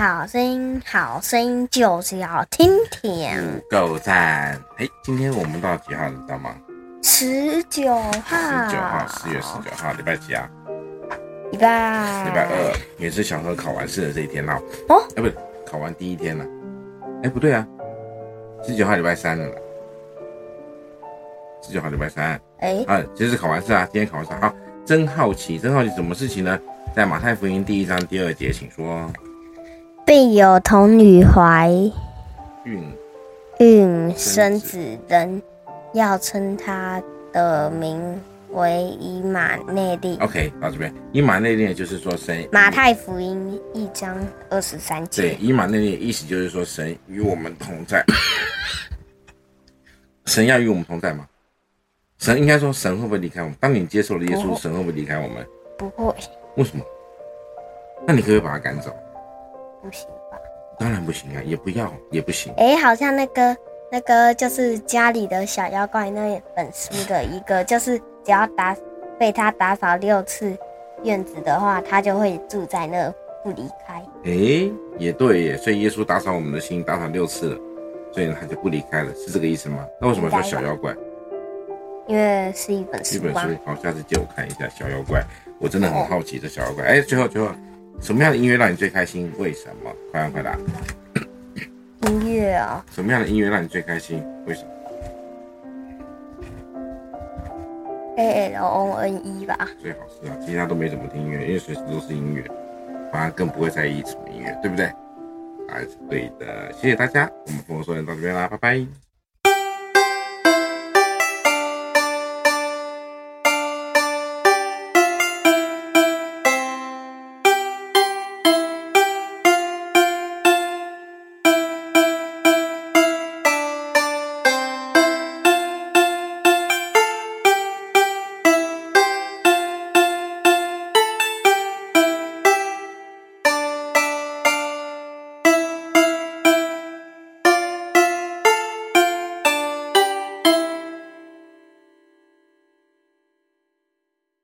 好声音，好声音就是要听听。够赞！哎，今天我们到几号？你知道吗？十九号。十九号，四月十九号，礼拜几啊？礼拜。礼拜二，也是小何考完试的这一天啦。哦，哎，不是，考完第一天了。哎，不对啊，十九号礼拜三了。十九号礼拜三。哎。啊，其实是考完试啊，今天考完试。好，真好奇，真好奇，什么事情呢？在马太福音第一章第二节，请说。必有童女怀孕孕生子人，要称他的名为以马内利。OK，到这边，以马内利就是说神。马太福音一章二十三节。对，以马内利意思就是说神与我们同在。神要与我们同在吗？神应该说神会不会离开我们？当你接受了耶稣，神会不会离开我们？不会。为什么？那你可不可以把他赶走？不行吧？当然不行啊，也不要，也不行。哎、欸，好像那个那个就是家里的小妖怪那本书的一个，就是只要打被他打扫六次院子的话，他就会住在那不离开。哎、欸，也对耶，所以耶稣打扫我们的心打扫六次了，所以他就不离开了，是这个意思吗？那为什么说小妖怪？因为是一本书。一本书，好，下次借我看一下小妖怪，我真的很好奇这小妖怪。哎、欸，最后最后。什么样的音乐让你最开心？为什么？快问快答。音乐啊。什么样的音乐让你最开心？为什么？A L O N E 吧。最好是啊，其他都没怎么听音乐，因为随时都是音乐，反而更不会在意什么音乐，对不对？还是对的。谢谢大家，我们丰禾硕恩到这边啦，拜拜。